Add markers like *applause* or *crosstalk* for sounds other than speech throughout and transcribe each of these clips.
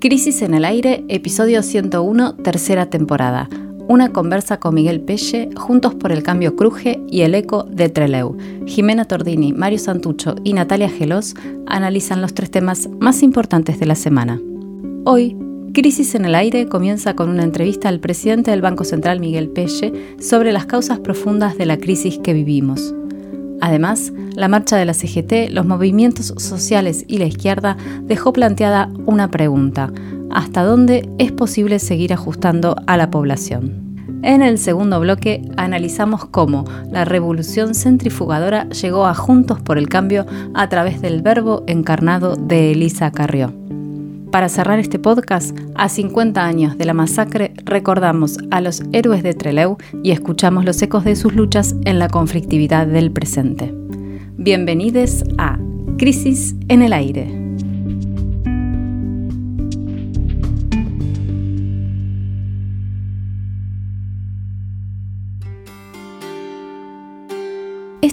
Crisis en el Aire, episodio 101, tercera temporada. Una conversa con Miguel Pelle, Juntos por el Cambio Cruje y el Eco de Treleu. Jimena Tordini, Mario Santucho y Natalia Gelos analizan los tres temas más importantes de la semana. Hoy, Crisis en el Aire comienza con una entrevista al presidente del Banco Central, Miguel Pelle, sobre las causas profundas de la crisis que vivimos. Además, la marcha de la CGT, los movimientos sociales y la izquierda dejó planteada una pregunta. ¿Hasta dónde es posible seguir ajustando a la población? En el segundo bloque analizamos cómo la revolución centrifugadora llegó a Juntos por el Cambio a través del verbo encarnado de Elisa Carrió. Para cerrar este podcast, a 50 años de la masacre, recordamos a los héroes de Trelew y escuchamos los ecos de sus luchas en la conflictividad del presente. Bienvenidos a Crisis en el Aire.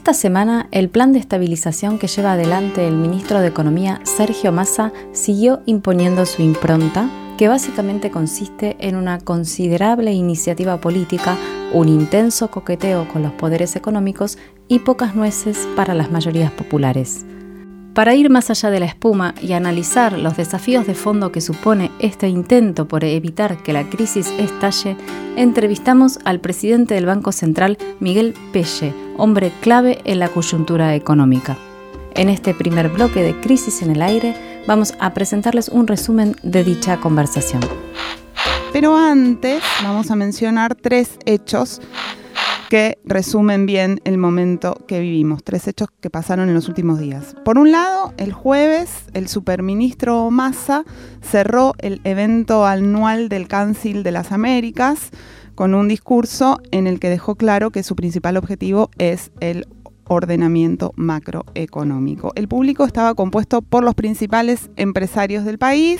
Esta semana, el plan de estabilización que lleva adelante el ministro de Economía, Sergio Massa, siguió imponiendo su impronta, que básicamente consiste en una considerable iniciativa política, un intenso coqueteo con los poderes económicos y pocas nueces para las mayorías populares. Para ir más allá de la espuma y analizar los desafíos de fondo que supone este intento por evitar que la crisis estalle, entrevistamos al presidente del Banco Central, Miguel Pelle, hombre clave en la coyuntura económica. En este primer bloque de Crisis en el Aire vamos a presentarles un resumen de dicha conversación. Pero antes vamos a mencionar tres hechos que resumen bien el momento que vivimos. Tres hechos que pasaron en los últimos días. Por un lado, el jueves, el superministro Massa cerró el evento anual del Council de las Américas con un discurso en el que dejó claro que su principal objetivo es el ordenamiento macroeconómico. El público estaba compuesto por los principales empresarios del país,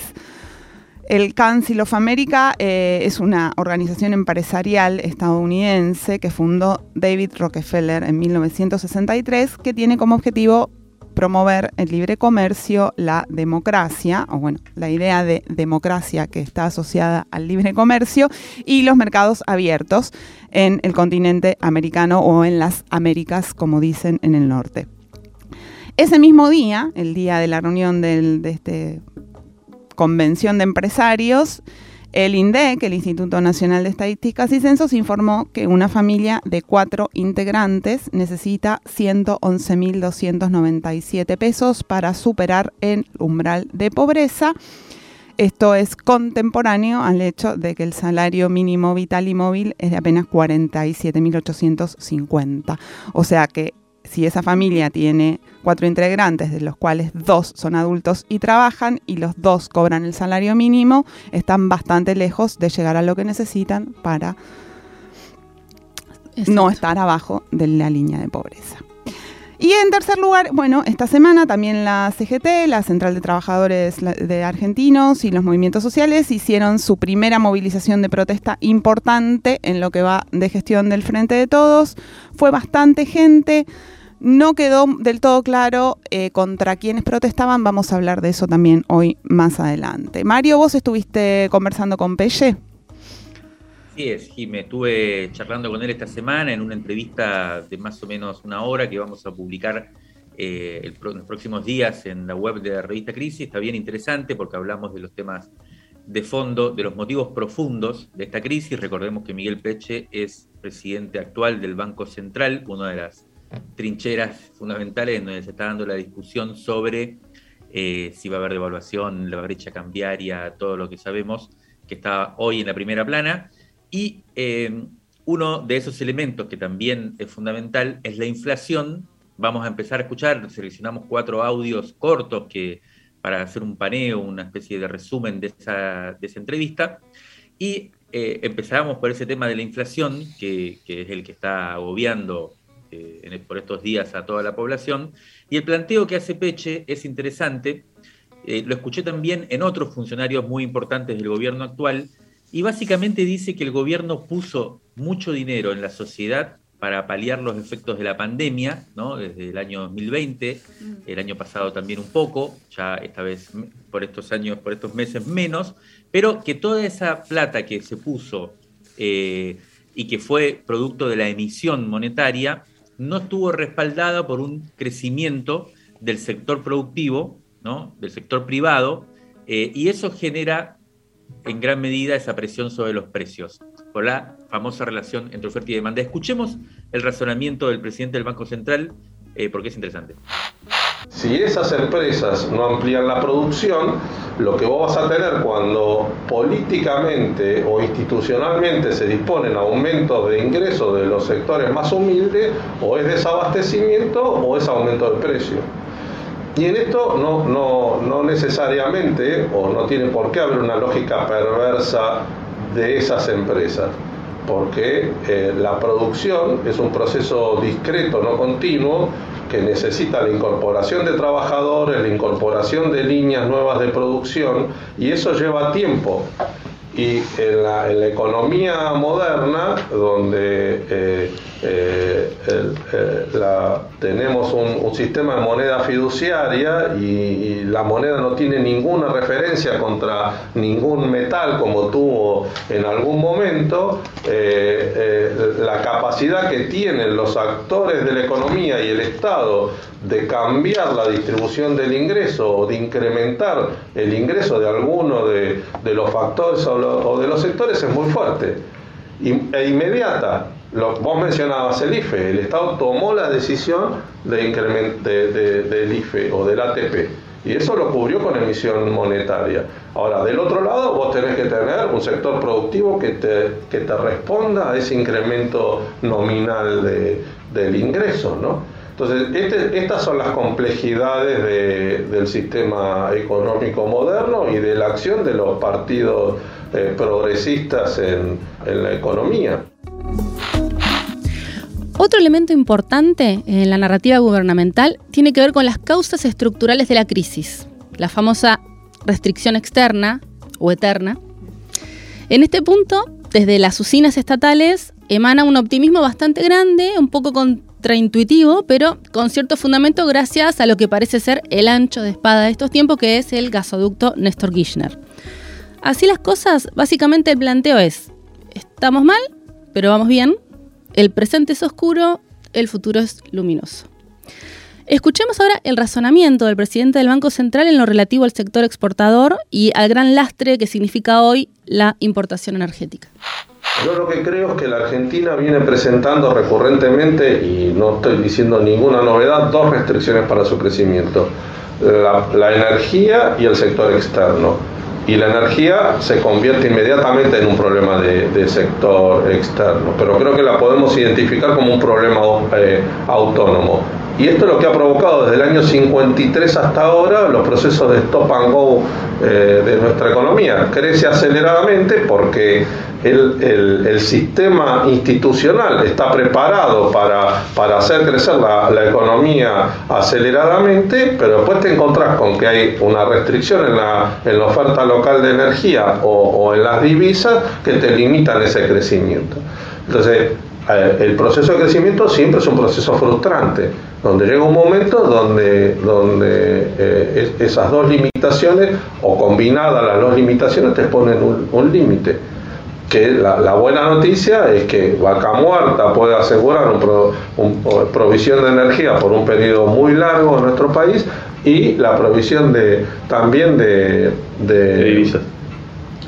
el Council of America eh, es una organización empresarial estadounidense que fundó David Rockefeller en 1963 que tiene como objetivo promover el libre comercio, la democracia, o bueno, la idea de democracia que está asociada al libre comercio y los mercados abiertos en el continente americano o en las Américas, como dicen en el norte. Ese mismo día, el día de la reunión de este convención de empresarios, el INDEC, el Instituto Nacional de Estadísticas y Censos, informó que una familia de cuatro integrantes necesita 111.297 pesos para superar el umbral de pobreza. Esto es contemporáneo al hecho de que el salario mínimo vital y móvil es de apenas 47.850. O sea que si esa familia tiene cuatro integrantes, de los cuales dos son adultos y trabajan, y los dos cobran el salario mínimo, están bastante lejos de llegar a lo que necesitan para no estar abajo de la línea de pobreza. Y en tercer lugar, bueno, esta semana también la CGT, la Central de Trabajadores de Argentinos y los movimientos sociales hicieron su primera movilización de protesta importante en lo que va de gestión del Frente de Todos. Fue bastante gente. No quedó del todo claro eh, contra quiénes protestaban, vamos a hablar de eso también hoy más adelante. Mario, vos estuviste conversando con Pelle. Sí es, Jimé, estuve charlando con él esta semana en una entrevista de más o menos una hora que vamos a publicar eh, en los próximos días en la web de la revista Crisis. Está bien interesante porque hablamos de los temas de fondo, de los motivos profundos de esta crisis. Recordemos que Miguel Peche es presidente actual del Banco Central, una de las trincheras fundamentales en donde se está dando la discusión sobre eh, si va a haber devaluación, la brecha cambiaria, todo lo que sabemos que está hoy en la primera plana. Y eh, uno de esos elementos que también es fundamental es la inflación. Vamos a empezar a escuchar, seleccionamos cuatro audios cortos que, para hacer un paneo, una especie de resumen de esa, de esa entrevista. Y eh, empezamos por ese tema de la inflación, que, que es el que está agobiando eh, por estos días a toda la población. Y el planteo que hace Peche es interesante, eh, lo escuché también en otros funcionarios muy importantes del gobierno actual, y básicamente dice que el gobierno puso mucho dinero en la sociedad para paliar los efectos de la pandemia, ¿no? desde el año 2020, mm. el año pasado también un poco, ya esta vez por estos años, por estos meses menos, pero que toda esa plata que se puso eh, y que fue producto de la emisión monetaria, no estuvo respaldada por un crecimiento del sector productivo, ¿no? del sector privado, eh, y eso genera en gran medida esa presión sobre los precios, por la famosa relación entre oferta y demanda. Escuchemos el razonamiento del presidente del Banco Central, eh, porque es interesante. Si esas empresas no amplían la producción, lo que vos vas a tener cuando políticamente o institucionalmente se disponen aumentos de ingresos de los sectores más humildes, o es desabastecimiento o es aumento de precio. Y en esto no, no, no necesariamente, o no tiene por qué haber una lógica perversa de esas empresas porque eh, la producción es un proceso discreto, no continuo, que necesita la incorporación de trabajadores, la incorporación de líneas nuevas de producción, y eso lleva tiempo. Y en la, economía moderna, donde eh, eh, la, tenemos un, sistema de moneda fiduciaria y, la moneda no tiene ninguna referencia contra ningún metal como tuvo en algún momento, eh, la capacidad que tienen los actores de la economía y el Estado de cambiar la distribución del ingreso o de incrementar el ingreso de alguno de, los factores o, de los sectores es muy fuerte e inmediata. Lo, vos mencionabas el IFE, el Estado tomó la decisión de de, del IFE o del ATP y eso lo cubrió con emisión monetaria. Ahora, del otro lado, vos tenés que tener un sector productivo que te, que te responda a ese incremento nominal de, del ingreso, ¿no? Entonces, este, estas son las complejidades del sistema económico moderno y de la acción de los partidos eh, progresistas en, en la economía. Otro elemento importante en la narrativa gubernamental tiene que ver con las causas estructurales de la crisis, la famosa restricción externa o eterna. En este punto, desde las usinas estatales emana un optimismo bastante grande, un poco con intuitivo, pero con cierto fundamento gracias a lo que parece ser el ancho de espada de estos tiempos, que es el gasoducto Néstor Kirchner. Así las cosas, básicamente el planteo es, estamos mal, pero vamos bien, el presente es oscuro, el futuro es luminoso. Escuchemos ahora el razonamiento del presidente del Banco Central en lo relativo al sector exportador y al gran lastre que significa hoy la importación energética. Yo lo que creo es que la Argentina viene presentando recurrentemente, y no estoy diciendo ninguna novedad, dos restricciones para su crecimiento. La, energía y el sector externo. Y la energía se convierte inmediatamente en un problema de, sector externo, pero creo que la podemos identificar como un problema eh, autónomo. Y esto es lo que ha provocado desde el año 53 hasta ahora los procesos de stop and go eh, de nuestra economía. Crece aceleradamente porque el, sistema institucional está preparado para, para hacer crecer la, economía aceleradamente, pero después te encontrás con que hay una restricción en la, en la oferta local de energía o, o en las divisas que te limitan ese crecimiento. Entonces, el proceso de crecimiento siempre es un proceso frustrante, donde llega un momento donde, donde eh, esas dos limitaciones, o combinadas las dos limitaciones, te ponen un, límite. Que la, buena noticia es que Vaca Muerta puede asegurar un, provisión de energía por un periodo muy largo en nuestro país y la provisión de también de, de,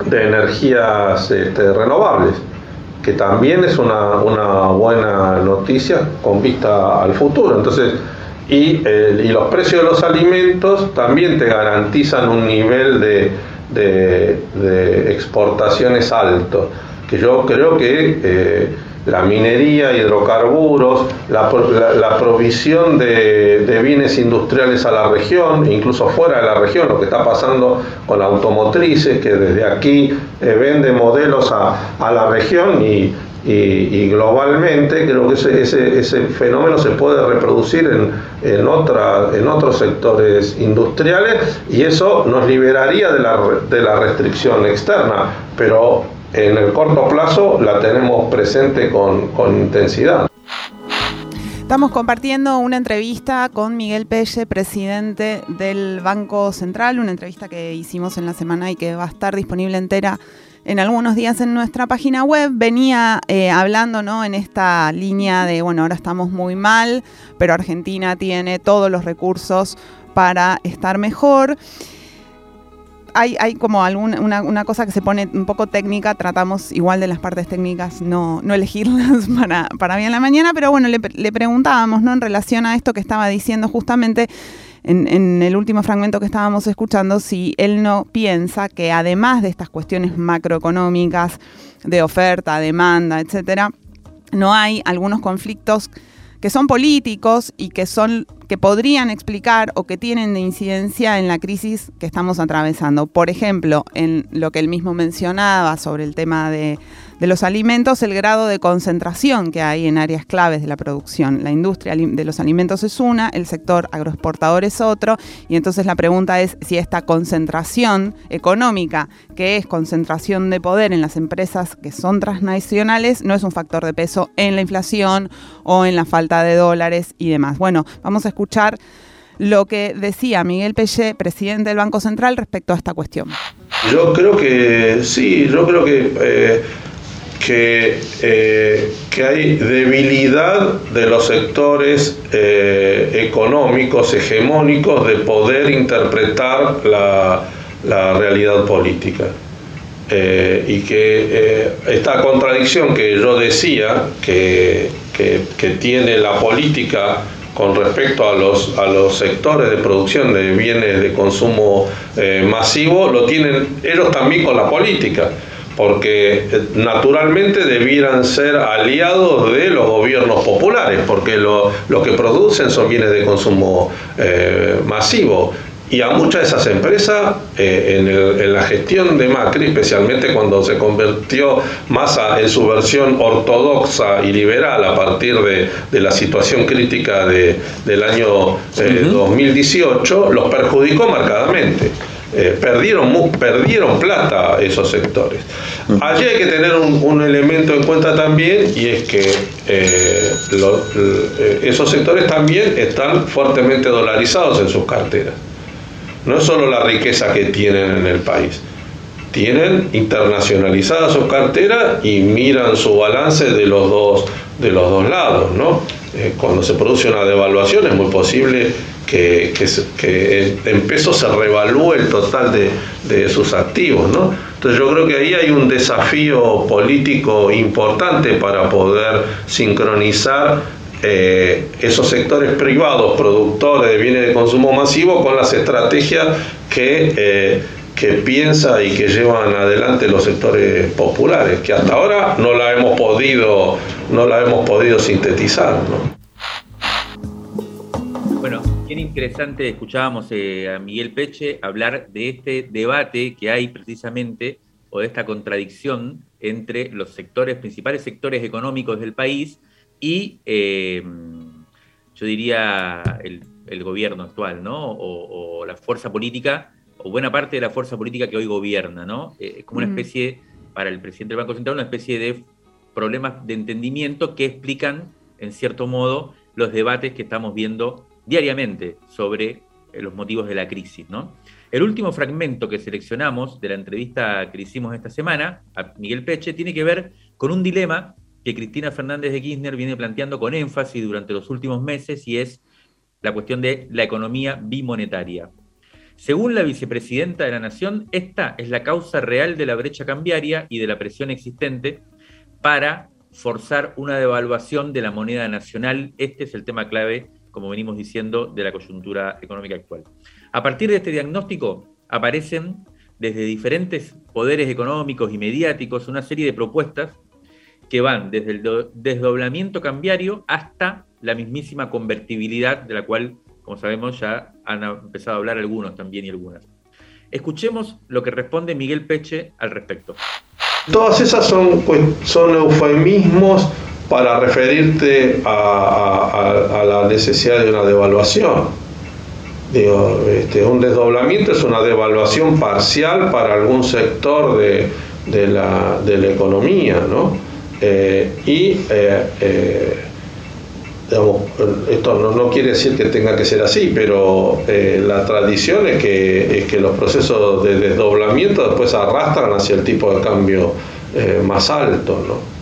de energías este, renovables que también es una, buena noticia con vista al futuro. Entonces, y, y, los precios de los alimentos también te garantizan un nivel de, de, exportaciones alto, que yo creo que eh, la minería, hidrocarburos, la, provisión de, bienes industriales a la región, incluso fuera de la región, lo que está pasando con automotrices, que desde aquí eh, vende modelos a, la región y, globalmente creo que ese, fenómeno se puede reproducir en, en, en otros sectores industriales y eso nos liberaría de la, de la restricción externa, pero en el corto plazo la tenemos presente con, intensidad. Estamos compartiendo una entrevista con Miguel Pelle, presidente del Banco Central, una entrevista que hicimos en la semana y que va a estar disponible entera en algunos días en nuestra página web. Venía eh, hablando ¿no? en esta línea de, bueno, ahora estamos muy mal, pero Argentina tiene todos los recursos para estar mejor hay, hay como alguna una, cosa que se pone un poco técnica, tratamos igual de las partes técnicas no, no elegirlas *laughs* para, para bien la mañana, pero bueno, le, preguntábamos, ¿no? En relación a esto que estaba diciendo justamente en, en, el último fragmento que estábamos escuchando, si él no piensa que además de estas cuestiones macroeconómicas, de oferta, demanda, etcétera, no hay algunos conflictos que son políticos y que son que podrían explicar o que tienen de incidencia en la crisis que estamos atravesando. Por ejemplo, en lo que él mismo mencionaba sobre el tema de de los alimentos el grado de concentración que hay en áreas claves de la producción. La industria de los alimentos es una, el sector agroexportador es otro, y entonces la pregunta es si esta concentración económica, que es concentración de poder en las empresas que son transnacionales, no es un factor de peso en la inflación o en la falta de dólares y demás. Bueno, vamos a escuchar lo que decía Miguel Pelle, presidente del Banco Central, respecto a esta cuestión. Yo creo que sí, yo creo que eh, que, eh, que hay debilidad de los sectores eh, económicos hegemónicos de poder interpretar la, la realidad política. Eh, y que esta contradicción que yo decía que, que, que, tiene la política con respecto a los, a los sectores de producción de bienes de consumo masivo, lo tienen ellos también con la política porque eh, naturalmente debieran ser aliados de los gobiernos populares, porque lo, que producen son bienes de consumo eh, masivo. Y a muchas de esas empresas, eh, en, la gestión de Macri, especialmente cuando se convirtió más en su versión ortodoxa y liberal a partir de, la situación crítica del año 2018, los perjudicó marcadamente. Eh, perdieron, perdieron plata esos sectores. Allí hay que tener un, elemento en cuenta también y es que eh, eh, esos sectores también están fuertemente dolarizados en sus carteras. No es solo la riqueza que tienen en el país, tienen internacionalizadas sus carteras y miran su balance de los dos, de los dos lados. ¿no? cuando se produce una devaluación es muy posible que, que, en pesos se revalúe el total de, sus activos. ¿no? Entonces yo creo que ahí hay un desafío político importante para poder sincronizar eh, esos sectores privados, productores de bienes de consumo masivo, con las estrategias que, eh, que piensa y que llevan adelante los sectores populares, que hasta ahora no la hemos podido, no la hemos podido sintetizar. ¿no? Bien interesante, escuchábamos eh, a Miguel Peche hablar de este debate que hay precisamente, o de esta contradicción entre los sectores, principales sectores económicos del país y, eh, yo diría, el, gobierno actual, ¿no? O, la fuerza política, o buena parte de la fuerza política que hoy gobierna, ¿no? Eh, es como una especie, para el presidente del Banco Central, una especie de problemas de entendimiento que explican, en cierto modo, los debates que estamos viendo diariamente sobre eh, los motivos de la crisis. El último fragmento que seleccionamos de la entrevista que hicimos esta semana a Miguel Peche tiene que ver con un dilema que Cristina Fernández de Kirchner viene planteando con énfasis durante los últimos meses y es la cuestión de la economía bimonetaria. Según la vicepresidenta de la Nación, esta es la causa real de la brecha cambiaria y de la presión existente para forzar una devaluación de la moneda nacional. Este es el tema clave como venimos diciendo, de la coyuntura económica actual. A partir de este diagnóstico aparecen desde diferentes poderes económicos y mediáticos una serie de propuestas que van desde el desdoblamiento cambiario hasta la mismísima convertibilidad, de la cual, como sabemos, ya han empezado a hablar algunos también y algunas. Escuchemos lo que responde Miguel Peche al respecto. Todas esas son, pues, son eufemismos para referirte a, la necesidad de una devaluación. Digo, este, un desdoblamiento es una devaluación parcial para algún sector de, la, economía, ¿no? Eh, y eh, eh, esto no, quiere decir que tenga que ser así, pero la tradición es que, es que los procesos de desdoblamiento después arrastran hacia el tipo de cambio más alto, ¿no?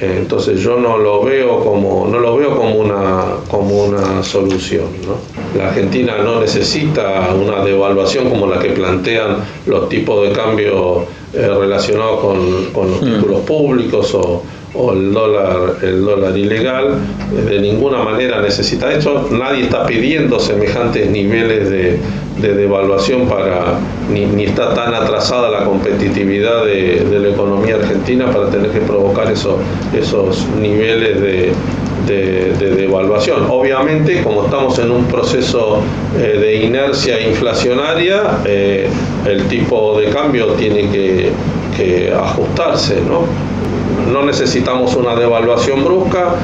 Entonces yo no lo veo como, no lo veo como una, como una solución. ¿no? La Argentina no necesita una devaluación como la que plantean los tipos de cambio eh, relacionados con, con los mm. títulos públicos o, o el dólar, el dólar ilegal, de ninguna manera necesita esto. Nadie está pidiendo semejantes niveles de, devaluación para, ni, está tan atrasada la competitividad de, la economía argentina para tener que provocar esos, esos niveles de, devaluación. Obviamente, como estamos en un proceso eh, de inercia inflacionaria, eh, el tipo de cambio tiene que, que ajustarse, ¿no? no necesitamos una devaluación brusca.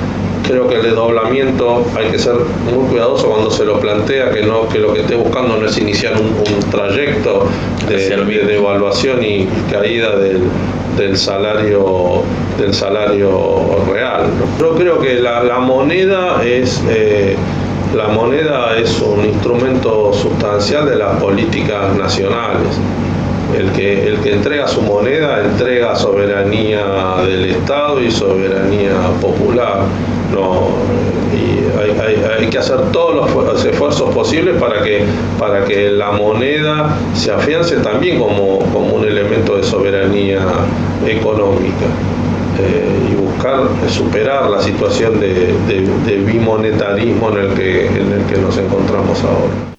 Creo que el desdoblamiento hay que ser muy cuidadoso cuando se lo plantea, que no que lo que esté buscando no es iniciar un, trayecto de, devaluación y caída del, salario del salario real. Yo creo que la, moneda es eh, la moneda es un instrumento sustancial de las políticas nacionales el que, el que entrega su moneda entrega soberanía del Estado y soberanía popular. No, y hay, que hacer todos los esfuerzos posibles para que, para que la moneda se afiance también como, como un elemento de soberanía económica. Eh, y buscar superar la situación de, de, bimonetarismo en el, que, en el que nos encontramos ahora.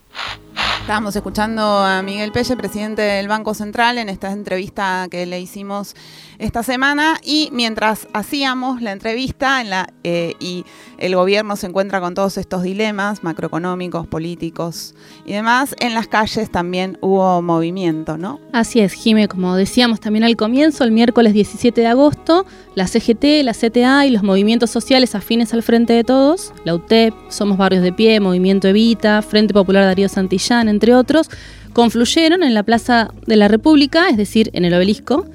Estábamos escuchando a Miguel Pelle, presidente del Banco Central, en esta entrevista que le hicimos esta semana y mientras hacíamos la entrevista eh, y el gobierno se encuentra con todos estos dilemas macroeconómicos, políticos y demás, en las calles también hubo movimiento, ¿no? Así es, Jime, como decíamos también al comienzo, el miércoles 17 de agosto, la CGT, la CTA y los movimientos sociales afines al Frente de Todos, la UTEP, Somos Barrios de Pie, Movimiento Evita, Frente Popular Darío Santillán, entre otros, confluyeron en la Plaza de la República, es decir, en el obelisco,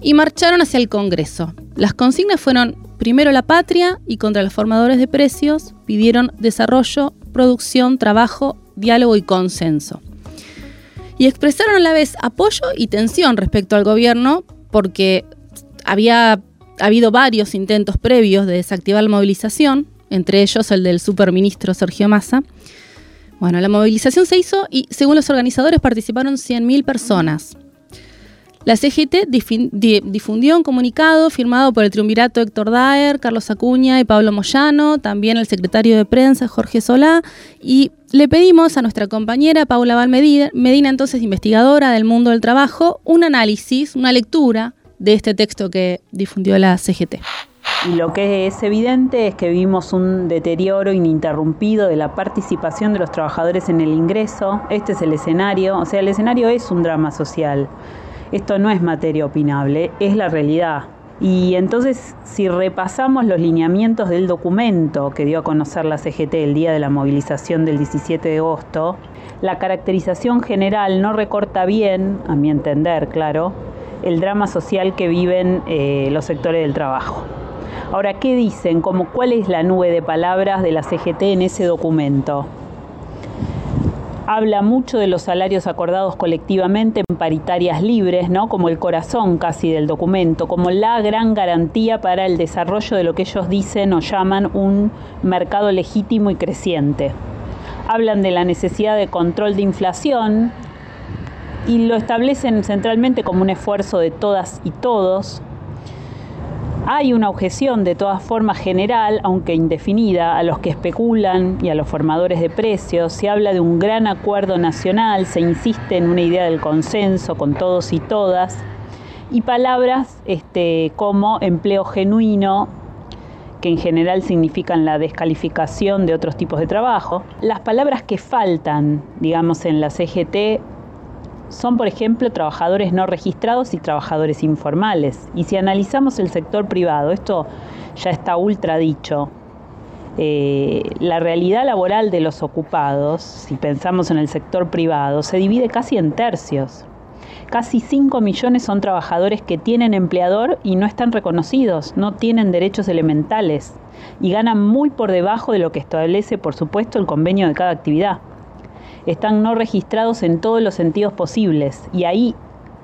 y marcharon hacia el Congreso. Las consignas fueron primero la patria y contra los formadores de precios pidieron desarrollo, producción, trabajo, diálogo y consenso. Y expresaron a la vez apoyo y tensión respecto al gobierno porque había habido varios intentos previos de desactivar la movilización, entre ellos el del superministro Sergio Massa. Bueno, la movilización se hizo y según los organizadores participaron 100.000 personas. La CGT difundió un comunicado firmado por el triunvirato Héctor Daer, Carlos Acuña y Pablo Moyano, también el secretario de prensa Jorge Solá, y le pedimos a nuestra compañera Paula Valmedina, Medina, entonces investigadora del mundo del trabajo, un análisis, una lectura de este texto que difundió la CGT. Y lo que es evidente es que vimos un deterioro ininterrumpido de la participación de los trabajadores en el ingreso. Este es el escenario, o sea, el escenario es un drama social. Esto no es materia opinable, es la realidad. Y entonces, si repasamos los lineamientos del documento que dio a conocer la CGT el día de la movilización del 17 de agosto, la caracterización general no recorta bien, a mi entender, claro, el drama social que viven eh, los sectores del trabajo. Ahora, ¿qué dicen? Como, ¿Cuál es la nube de palabras de la CGT en ese documento? habla mucho de los salarios acordados colectivamente en paritarias libres, ¿no? como el corazón casi del documento, como la gran garantía para el desarrollo de lo que ellos dicen o llaman un mercado legítimo y creciente. Hablan de la necesidad de control de inflación y lo establecen centralmente como un esfuerzo de todas y todos hay una objeción de todas formas general, aunque indefinida, a los que especulan y a los formadores de precios. Se habla de un gran acuerdo nacional, se insiste en una idea del consenso con todos y todas. Y palabras este, como empleo genuino, que en general significan la descalificación de otros tipos de trabajo. Las palabras que faltan, digamos, en la CGT son, por ejemplo, trabajadores no registrados y trabajadores informales. Y si analizamos el sector privado, esto ya está ultra dicho, eh, la realidad laboral de los ocupados, si pensamos en el sector privado, se divide casi en tercios. Casi 5 millones son trabajadores que tienen empleador y no están reconocidos, no tienen derechos elementales y ganan muy por debajo de lo que establece, por supuesto, el convenio de cada actividad. Están no registrados en todos los sentidos posibles y ahí,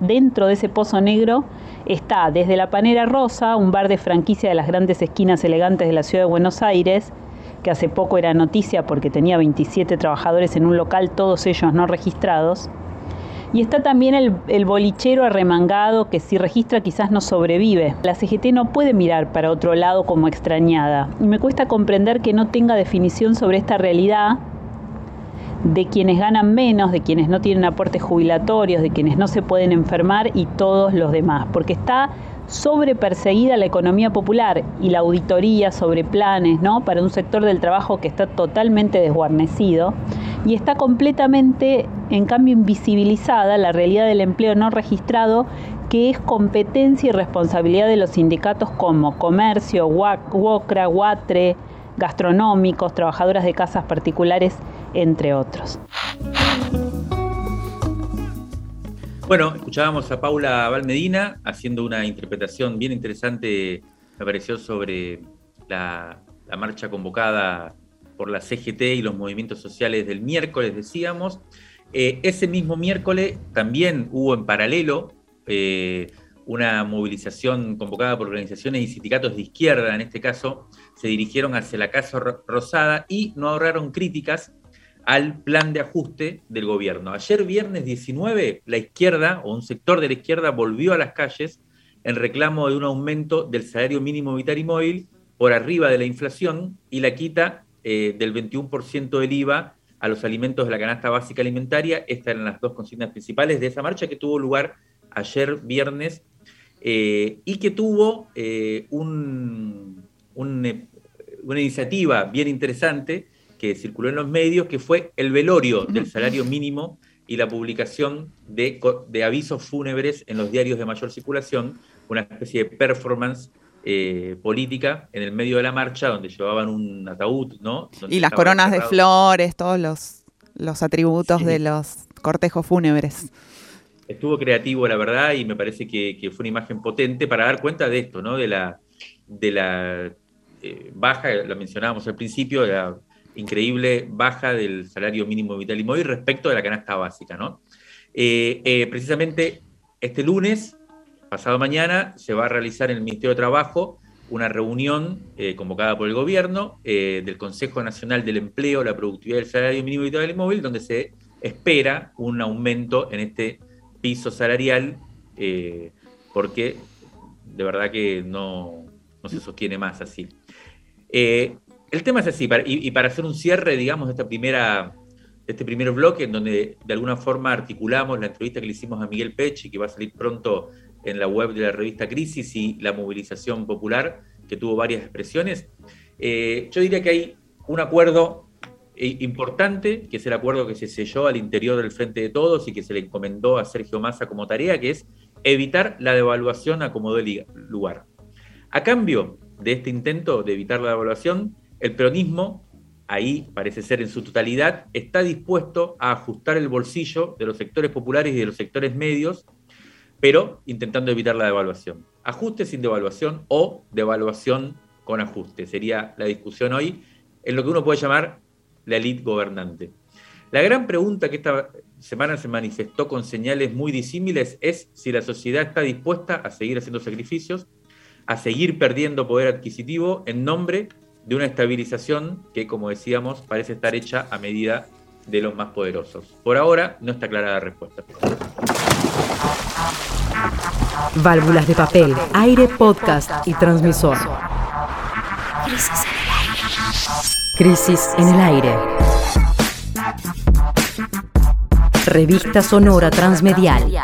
dentro de ese pozo negro, está desde la Panera Rosa, un bar de franquicia de las grandes esquinas elegantes de la ciudad de Buenos Aires, que hace poco era noticia porque tenía 27 trabajadores en un local, todos ellos no registrados, y está también el, bolichero arremangado que si registra quizás no sobrevive. La CGT no puede mirar para otro lado como extrañada. Y me cuesta comprender que no tenga definición sobre esta realidad de quienes ganan menos, de quienes no tienen aportes jubilatorios, de quienes no se pueden enfermar y todos los demás, porque está sobre perseguida la economía popular y la auditoría sobre planes, ¿no? Para un sector del trabajo que está totalmente desguarnecido y está completamente, en cambio, invisibilizada la realidad del empleo no registrado, que es competencia y responsabilidad de los sindicatos como comercio, WOCRA, WATRE, gastronómicos, trabajadoras de casas particulares, entre otros. Bueno, escuchábamos a Paula Valmedina haciendo una interpretación bien interesante, me pareció, sobre la, marcha convocada por la CGT y los movimientos sociales del miércoles, decíamos. Eh, ese mismo miércoles también hubo en paralelo eh, una movilización convocada por organizaciones y sindicatos de izquierda, en este caso, se dirigieron hacia la Casa Rosada y no ahorraron críticas al plan de ajuste del gobierno. Ayer viernes 19, la izquierda o un sector de la izquierda volvió a las calles en reclamo de un aumento del salario mínimo vital y móvil por arriba de la inflación y la quita eh, del 21% del IVA a los alimentos de la canasta básica alimentaria. Estas eran las dos consignas principales de esa marcha que tuvo lugar ayer viernes eh, y que tuvo eh, una iniciativa bien interesante que circuló en los medios, que fue el velorio del salario mínimo y la publicación de, de avisos fúnebres en los diarios de mayor circulación, una especie de performance eh, política en el medio de la marcha, donde llevaban un ataúd, ¿no? y las coronas de flores, todos los, los atributos de los cortejos fúnebres. Estuvo creativo, la verdad, y me parece que, fue una imagen potente para dar cuenta de esto, ¿no? De la, de la eh, baja, lo mencionábamos al principio, la increíble baja del salario mínimo vital y móvil respecto de la canasta básica, ¿no? Eh, precisamente este lunes pasado mañana se va a realizar en el Ministerio de Trabajo una reunión eh, convocada por el gobierno eh, del Consejo Nacional del Empleo, la Productividad del Salario Mínimo Vital y Móvil, donde se espera un aumento en este piso salarial, eh, porque de verdad que no, se sostiene más así. el tema es así, y, para hacer un cierre, digamos, de esta primera este primer bloque, en donde de alguna forma articulamos la entrevista que le hicimos a Miguel Pechi, que va a salir pronto en la web de la revista Crisis y la movilización popular, que tuvo varias expresiones. Eh, yo diría que hay un acuerdo eh, importante, que es el acuerdo que se selló al interior del Frente de Todos y que se le encomendó a Sergio Massa como tarea, que es evitar la devaluación a como dé lugar. A cambio de este intento de evitar la devaluación, el peronismo, ahí parece ser en su totalidad, está dispuesto a ajustar el bolsillo de los sectores populares y de los sectores medios pero intentando evitar la devaluación. Ajuste sin devaluación o devaluación con ajuste. Sería la discusión hoy en lo que uno puede llamar la elite gobernante. La gran pregunta que esta semana se manifestó con señales muy disímiles es si la sociedad está dispuesta a seguir haciendo sacrificios, a seguir perdiendo poder adquisitivo en nombre de una estabilización que, como decíamos, parece estar hecha a medida de los más poderosos. Por ahora no está clara la respuesta. Válvulas de papel, aire, podcast y transmisor. Crisis en el aire. Revista Sonora Transmedial.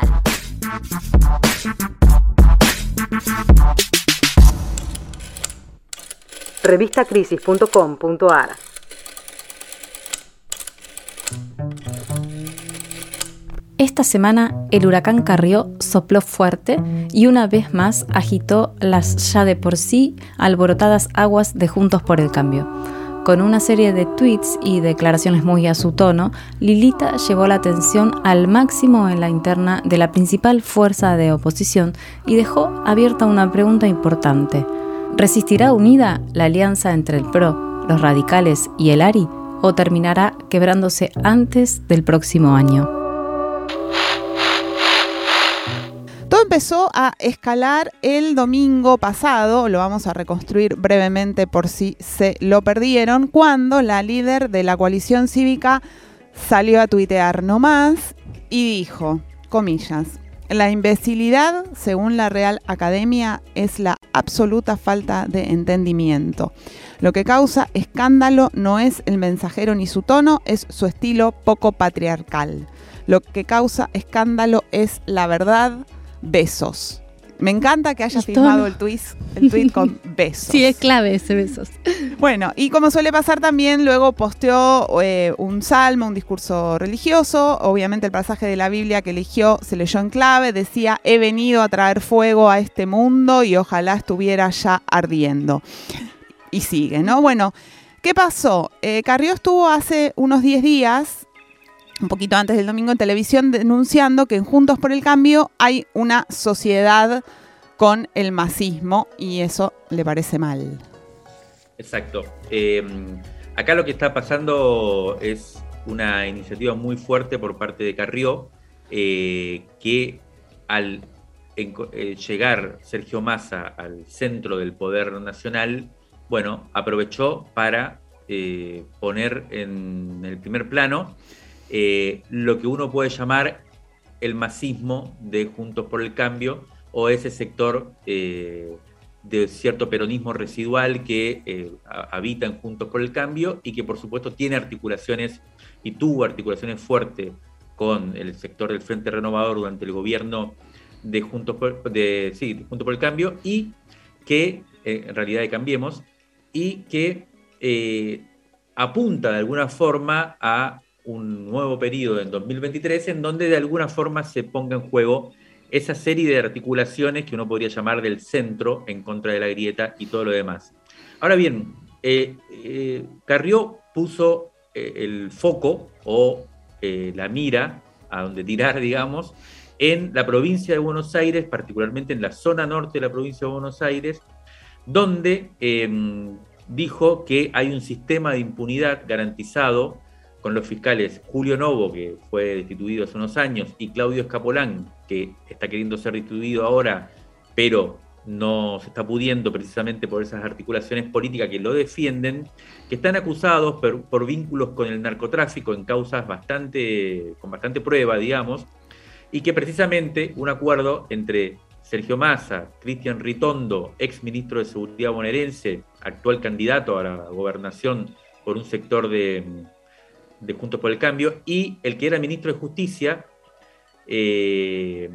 Revistacrisis.com.ar Esta semana el huracán Carrió sopló fuerte y una vez más agitó las ya de por sí alborotadas aguas de Juntos por el Cambio. Con una serie de tweets y declaraciones muy a su tono, Lilita llevó la atención al máximo en la interna de la principal fuerza de oposición y dejó abierta una pregunta importante. ¿Resistirá unida la alianza entre el PRO, los radicales y el ARI o terminará quebrándose antes del próximo año? Empezó a escalar el domingo pasado, lo vamos a reconstruir brevemente por si se lo perdieron, cuando la líder de la coalición cívica salió a tuitear nomás y dijo, comillas, la imbecilidad, según la Real Academia, es la absoluta falta de entendimiento. Lo que causa escándalo no es el mensajero ni su tono, es su estilo poco patriarcal. Lo que causa escándalo es la verdad, besos. Me encanta que hayas firmado el tweet, el tweet con *laughs* besos. Sí, es clave ese besos. Bueno, y como suele pasar también, luego posteó eh, un salmo, un discurso religioso. Obviamente el pasaje de la Biblia que eligió se leyó en clave. Decía, he venido a traer fuego a este mundo y ojalá estuviera ya ardiendo. Y sigue, ¿no? Bueno, ¿qué pasó? Eh, Carrió estuvo hace unos 10 días un poquito antes del domingo en televisión denunciando que en Juntos por el Cambio hay una sociedad con el masismo y eso le parece mal. Exacto. Em, acá lo que está pasando es una iniciativa muy fuerte por parte de Carrió, eh, que al eh, llegar Sergio Massa al centro del poder nacional, bueno, aprovechó para eh, poner en el primer plano eh, lo que uno puede llamar el masismo de Juntos por el Cambio o ese sector eh, de cierto peronismo residual que eh, habita en Juntos por el Cambio y que por supuesto tiene articulaciones y tuvo articulaciones fuertes con el sector del Frente Renovador durante el gobierno de Juntos por, de, sí, Juntos por el Cambio y que, en realidad de Cambiemos, y que apunta de alguna forma a un nuevo periodo en 2023 en donde de alguna forma se ponga en juego esa serie de articulaciones que uno podría llamar del centro en contra de la grieta y todo lo demás. Ahora bien, eh, eh, Carrió puso eh, el foco o la mira a donde tirar, *laughs* digamos, en la provincia de Buenos Aires, particularmente en la zona norte de la provincia de Buenos Aires, donde em, dijo que hay un sistema de impunidad garantizado con los fiscales Julio Novo, que fue destituido hace unos años, y Claudio Escapolán, que está queriendo ser destituido ahora, pero no se está pudiendo precisamente por esas articulaciones políticas que lo defienden, que están acusados por, vínculos con el narcotráfico en causas bastante, con bastante prueba, digamos, y que precisamente un acuerdo entre Sergio Massa, Cristian Ritondo, ex ministro de Seguridad bonaerense, actual candidato a la gobernación por un sector de, de Juntos por el Cambio, y el que era ministro de Justicia, eh,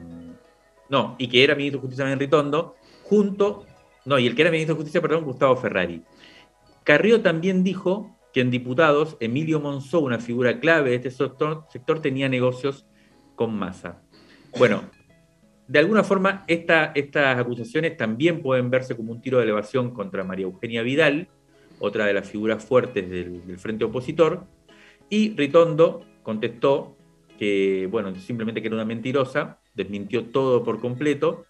no, y que era ministro de Justicia en Ritondo, junto, no, y el que era ministro de Justicia, perdón, Gustavo Ferrari. Carrió también dijo que en diputados, Emilio Monzó, una figura clave de este sector, sector tenía negocios con masa. Bueno, de alguna forma estas acusaciones también pueden verse como un tiro de elevación contra María Eugenia Vidal, otra de las figuras fuertes del frente opositor, y Ritondo contestó que, bueno, simplemente que era una mentirosa, desmintió todo por completo.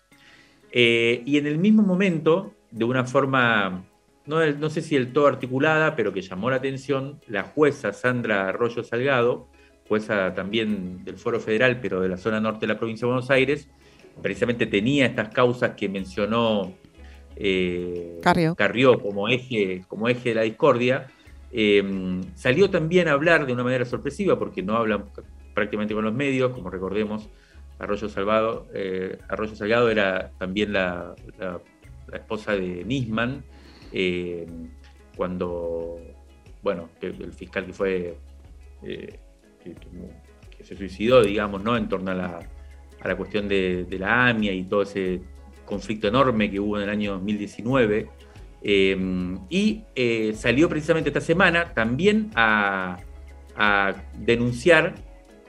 Eh, y en el mismo momento, de una forma, no, no, sé si del todo articulada, pero que llamó la atención, la jueza Sandra Arroyo Salgado, jueza también del Foro Federal, pero de la zona norte de la provincia de Buenos Aires, precisamente tenía estas causas que mencionó eh, Carrió. como, eje, como eje de la discordia, Em, salió también a hablar de una manera sorpresiva, porque no hablan prácticamente con los medios, como recordemos, Arroyo, Salvado, eh, Arroyo Salgado era también la, esposa de Nisman, em, cuando, bueno, el fiscal que fue, eh, que, se suicidó, digamos, ¿no? En torno a la, a la cuestión de, de, la AMIA y todo ese conflicto enorme que hubo en el año 2019. Em, y eh, salió precisamente esta semana también a, denunciar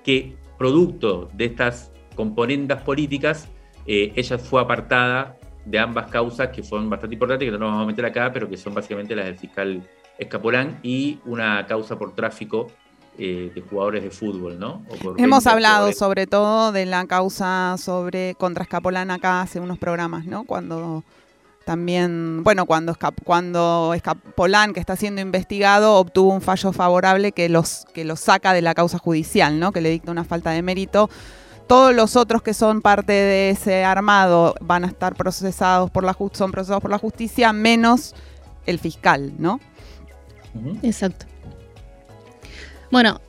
que producto de estas componendas políticas, eh, ella fue apartada de ambas causas que fueron bastante importantes, que no nos vamos a meter acá, pero que son básicamente las del fiscal Escapolán y una causa por tráfico eh, de jugadores de fútbol, ¿no? Hemos hablado sobre todo de la causa sobre contra Escapolán acá hace unos programas, ¿no? Cuando también, bueno, cuando, cuando Escapolán, que está siendo investigado, obtuvo un fallo favorable que los, que los saca de la causa judicial, ¿no? Que le dicta una falta de mérito. Todos los otros que son parte de ese armado van a estar procesados por la son procesados por la justicia, menos el fiscal, ¿no? Exacto. Bueno,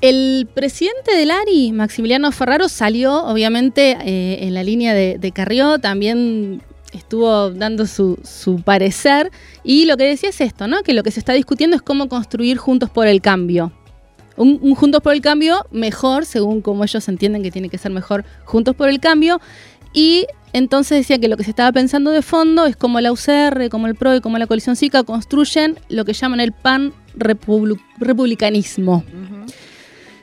el presidente del ARI, Maximiliano Ferraro, salió obviamente eh, en la línea de, Carrió, también estuvo dando su, parecer y lo que decía es esto, ¿no? Que lo que se está discutiendo es cómo construir Juntos por el Cambio. Un, Juntos por el Cambio mejor, según como ellos entienden que tiene que ser mejor Juntos por el Cambio. Y entonces decía que lo que se estaba pensando de fondo es cómo la UCR, como el PRO y como la coalición SICA construyen lo que llaman el pan republicanismo.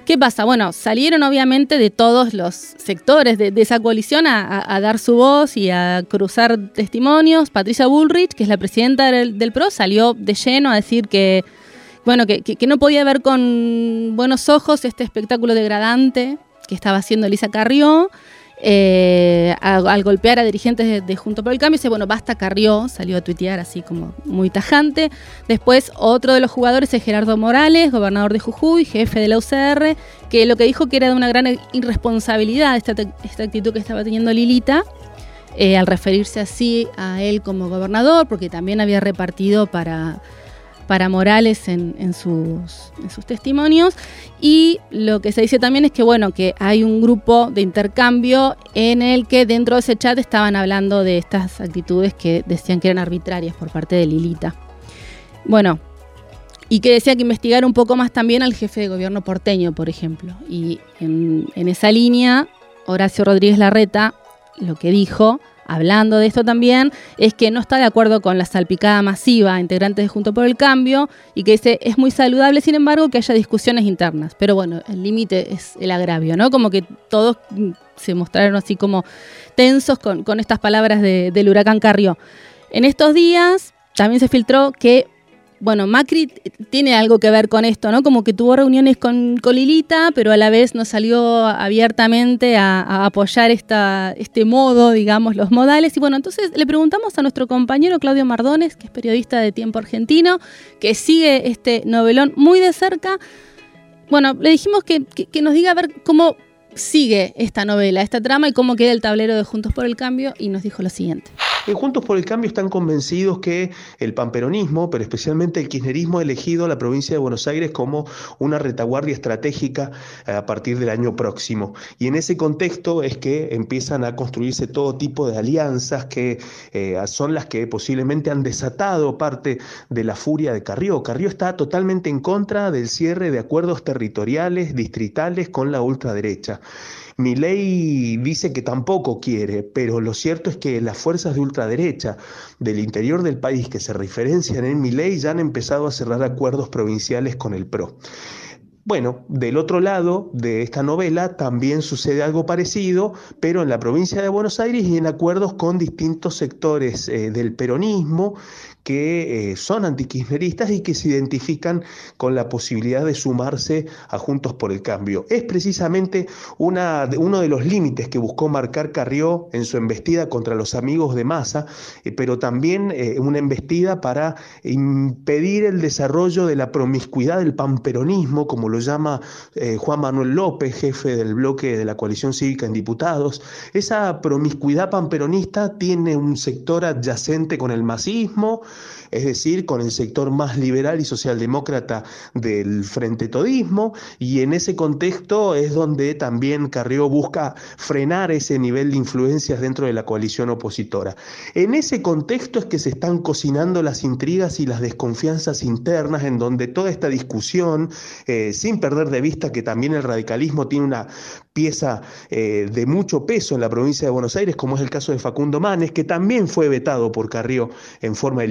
¿Qué pasa? Bueno, salieron obviamente de todos los sectores de, esa coalición a, dar su voz y a cruzar testimonios. Patricia Bullrich, que es la presidenta del, PRO, salió de lleno a decir que, bueno, que, no podía ver con buenos ojos este espectáculo degradante que estaba haciendo Elisa Carrió eh, al golpear a dirigentes de, Junto por el Cambio, dice, bueno, basta Carrió, salió a tuitear así como muy tajante. Después otro de los jugadores es Gerardo Morales, gobernador de Jujuy, jefe de la UCR, que lo que dijo que era de una gran irresponsabilidad esta, actitud que estaba teniendo Lilita. Eh, al referirse así a él como gobernador, porque también había repartido para para Morales en, sus, testimonios. Y lo que se dice también es que, bueno, que hay un grupo de intercambio en el que dentro de ese chat estaban hablando de estas actitudes que decían que eran arbitrarias por parte de Lilita. Bueno, y que decía que investigar un poco más también al jefe de gobierno porteño, por ejemplo. Y en, en esa línea, Horacio Rodríguez Larreta lo que dijo hablando de esto también, es que no está de acuerdo con la salpicada masiva integrantes de Junto por el Cambio y que dice es muy saludable, sin embargo, que haya discusiones internas. Pero bueno, el límite es el agravio, ¿no? Como que todos se mostraron así como tensos con, estas palabras del huracán Carrió. En estos días también se filtró que bueno, Macri tiene algo que ver con esto, ¿no? Como que tuvo reuniones con, Lilita, pero a la vez no salió abiertamente a, apoyar este modo, digamos, los modales. Y bueno, entonces le preguntamos a nuestro compañero Claudio Mardones, que es periodista de Tiempo Argentino, que sigue este novelón muy de cerca. Bueno, le dijimos que nos diga a ver cómo sigue esta novela, esta trama y cómo queda el tablero de Juntos por el Cambio y nos dijo lo siguiente. Juntos por el Cambio están convencidos que el pamperonismo, pero especialmente el kirchnerismo, ha elegido a la provincia de Buenos Aires como una retaguardia estratégica eh, a partir del año próximo. Y en ese contexto es que empiezan a construirse todo tipo de alianzas que eh, son las que posiblemente han desatado parte de la furia de Carrió. Carrió está totalmente en contra del cierre de acuerdos territoriales, distritales con la ultraderecha. Mi ley dice que tampoco quiere, pero lo cierto es que las fuerzas de ultraderecha del interior del país que se referencian en mi ley ya han empezado a cerrar acuerdos provinciales con el PRO. Bueno, del otro lado de esta novela también sucede algo parecido, pero en la provincia de Buenos Aires y en acuerdos con distintos sectores eh, del peronismo que eh, son antikirchneristas y que se identifican con la posibilidad de sumarse a Juntos por el Cambio. Es precisamente una, uno de los límites que buscó marcar Carrió en su embestida contra los amigos de Massa, eh, pero también eh, una embestida para impedir el desarrollo de la promiscuidad del pamperonismo, como lo llama Juan Manuel López, jefe del bloque de la coalición cívica en diputados. Esa promiscuidad pamperonista tiene un sector adyacente con el masismo, es decir, con el sector más liberal y socialdemócrata del Frente Todismo, y en ese contexto es donde también Carrió busca frenar ese nivel de influencias dentro de la coalición opositora. En ese contexto es que se están cocinando las intrigas y las desconfianzas internas, en donde toda esta discusión eh, sin perder de vista que también el radicalismo tiene una pieza eh, de mucho peso en la provincia de Buenos Aires, como es el caso de Facundo Manes, que también fue vetado por Carrió en forma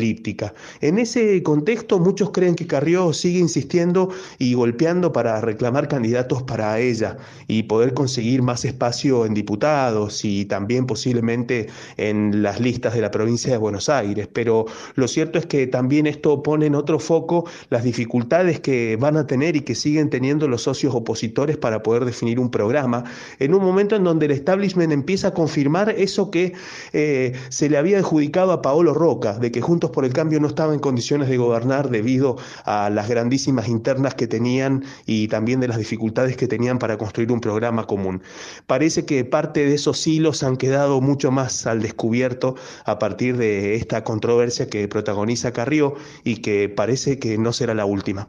En ese contexto, muchos creen que Carrió sigue insistiendo y golpeando para reclamar candidatos para ella y poder conseguir más espacio en diputados y también posiblemente en las listas de la provincia de Buenos Aires. Pero lo cierto es que también esto pone en otro foco las dificultades que van a tener y que siguen teniendo los socios opositores para poder definir un programa en un momento en donde el establishment empieza a confirmar eso que eh, se le había adjudicado a Paolo Roca, de que Juntos por el Cambio no estaba en condiciones de gobernar debido a las grandísimas internas que tenían y también de las dificultades que tenían para construir un programa común. Parece que parte de esos hilos han quedado mucho más al descubierto a partir de esta controversia que protagoniza Carrió y que parece que no será la última.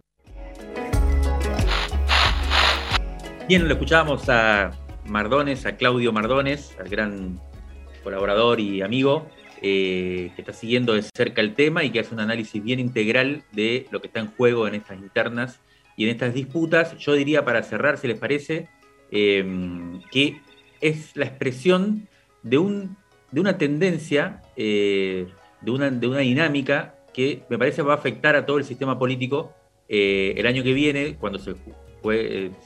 Bien, lo escuchábamos a Mardones, a Claudio Mardones, al gran colaborador y amigo, eh, que está siguiendo de cerca el tema y que hace un análisis bien integral de lo que está en juego en estas internas y en estas disputas. Yo diría, para cerrar, si les parece, em, que es la expresión de, un, de una tendencia, eh, de, una, de una dinámica que me parece va a afectar a todo el sistema político eh, el año que viene, cuando se,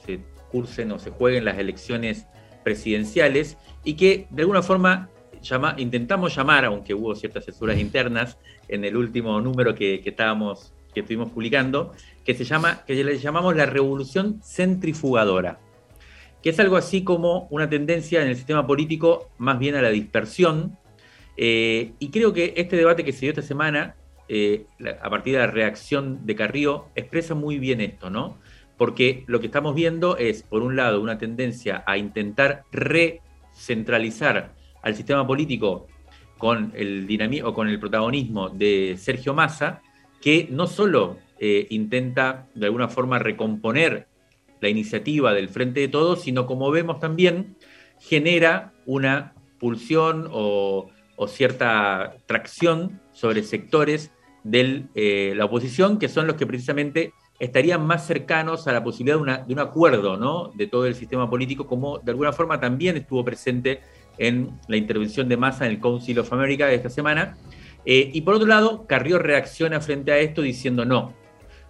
se cursen o se jueguen las elecciones presidenciales y que de alguna forma llama, intentamos llamar, aunque hubo ciertas censuras internas en el último número que, estábamos, que estuvimos publicando, que se llama, que le llamamos la revolución centrifugadora, que es algo así como una tendencia en el sistema político más bien a la dispersión. Eh, y creo que este debate que se dio esta semana, eh, a partir de la reacción de Carrillo, expresa muy bien esto, ¿no? porque lo que estamos viendo es, por un lado, una tendencia a intentar recentralizar al sistema político con el dinamismo con el protagonismo de Sergio Massa, que no solo eh, intenta de alguna forma recomponer la iniciativa del Frente de Todos, sino como vemos también genera una pulsión o, cierta tracción sobre sectores de eh, la oposición, que son los que precisamente estarían más cercanos a la posibilidad de, un acuerdo ¿no? de todo el sistema político, como de alguna forma también estuvo presente en la intervención de Massa en el Council of America de esta semana. Eh, y por otro lado, Carrió reacciona frente a esto diciendo no,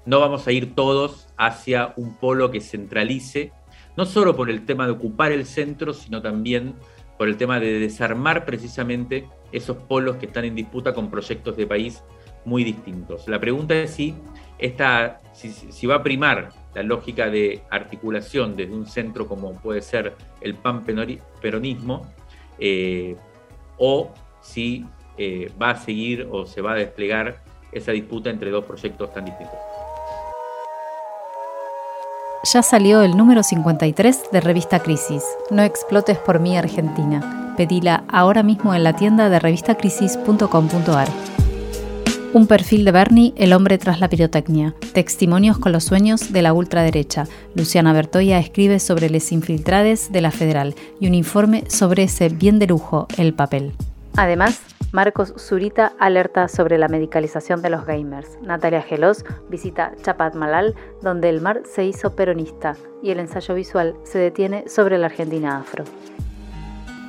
no vamos a ir todos hacia un polo que centralice, no solo por el tema de ocupar el centro, sino también por el tema de desarmar precisamente esos polos que están en disputa con proyectos de país muy distintos. La pregunta es si esta, si, va a primar la lógica de articulación desde un centro como puede ser el PAN peronismo, eh, o si eh, va a seguir o se va a desplegar esa disputa entre dos proyectos tan distintos. Ya salió el número 53 de Revista Crisis. No explotes por mí Argentina. Pedila ahora mismo en la tienda de revistacrisis.com.ar. Un perfil de Bernie, el hombre tras la pirotecnia. Testimonios con los sueños de la ultraderecha. Luciana Bertoya escribe sobre les infiltrades de la Federal y un informe sobre ese bien de lujo, el papel. Además, Marcos Zurita alerta sobre la medicalización de los gamers. Natalia Gelos visita Chapat Malal, donde el mar se hizo peronista y el ensayo visual se detiene sobre la Argentina afro.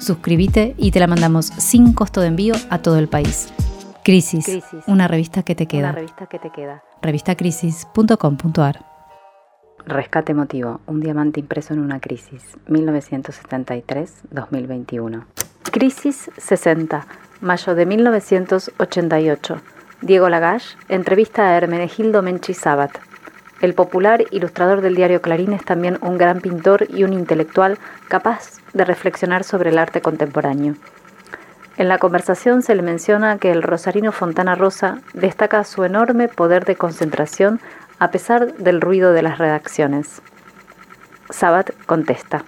Suscríbete y te la mandamos sin costo de envío a todo el país. Crisis, una revista que te queda. Una revista que te queda. Revistacrisis.com.ar Rescate emotivo, un diamante impreso en una crisis, 1973-2021. Crisis 60, mayo de 1988. Diego Lagash entrevista a Hermenegildo Menchi Sabat. El popular ilustrador del diario Clarín es también un gran pintor y un intelectual capaz de reflexionar sobre el arte contemporáneo. En la conversación se le menciona que el rosarino Fontana Rosa destaca su enorme poder de concentración a pesar del ruido de las redacciones. Sabat contesta.